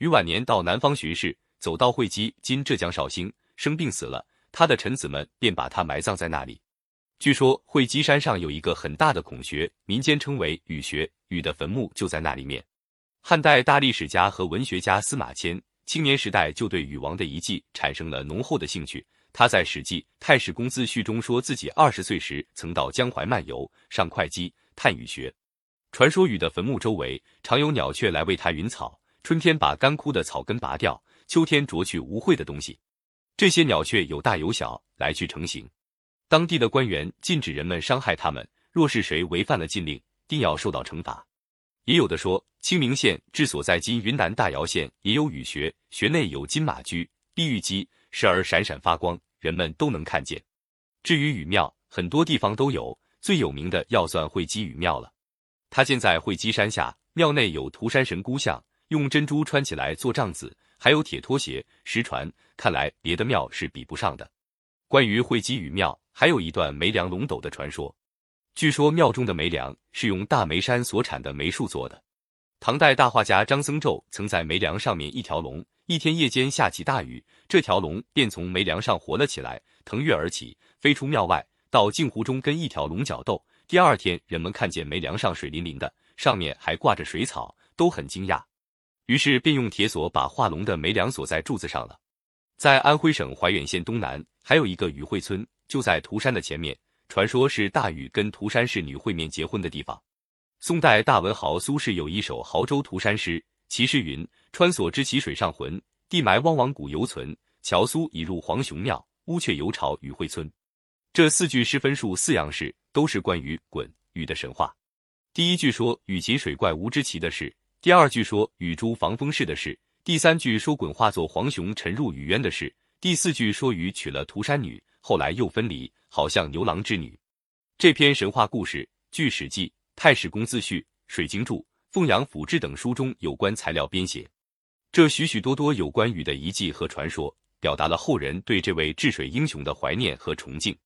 禹晚年到南方巡视，走到会稽（今浙江绍兴），生病死了，他的臣子们便把他埋葬在那里。据说会稽山上有一个很大的孔穴，民间称为禹穴，禹的坟墓就在那里面。汉代大历史家和文学家司马迁青年时代就对禹王的遗迹产生了浓厚的兴趣。他在《史记·太史公自序》中说自己二十岁时曾到江淮漫游，上会稽探禹穴。传说禹的坟墓周围常有鸟雀来为他云草，春天把干枯的草根拔掉，秋天啄去污秽的东西。这些鸟雀有大有小，来去成行。当地的官员禁止人们伤害它们，若是谁违反了禁令，定要受到惩罚。也有的说，清明县治所在今云南大姚县也有雨穴，穴内有金马驹、碧玉鸡，时而闪闪发光，人们都能看见。至于雨庙，很多地方都有，最有名的要算会稽雨庙了。它建在会稽山下，庙内有涂山神姑像，用珍珠穿起来做帐子，还有铁拖鞋。实传，看来别的庙是比不上的。关于会稽雨庙。还有一段梅梁龙斗的传说，据说庙中的梅梁是用大梅山所产的梅树做的。唐代大画家张僧昼曾在梅梁上面一条龙，一天夜间下起大雨，这条龙便从梅梁上活了起来，腾跃而起，飞出庙外，到镜湖中跟一条龙角斗。第二天，人们看见梅梁上水淋淋的，上面还挂着水草，都很惊讶，于是便用铁锁把画龙的梅梁锁在柱子上了。在安徽省怀远县东南，还有一个雨会村。就在涂山的前面，传说是大禹跟涂山氏女会面结婚的地方。宋代大文豪苏轼有一首《亳州涂山诗》，其诗云：“穿锁之其水上魂，地埋汪汪古犹存。乔苏已入黄雄庙，乌鹊犹巢禹会村。”这四句诗分数四样式，都是关于鲧禹的神话。第一句说禹擒水怪吴之奇的事，第二句说禹诛防风氏的事，第三句说鲧化作黄熊沉入雨渊的事，第四句说禹娶了涂山女。后来又分离，好像牛郎织女。这篇神话故事，据《史记·太史公自序》《水经注》《凤阳府志》等书中有关材料编写。这许许多多有关禹的遗迹和传说，表达了后人对这位治水英雄的怀念和崇敬。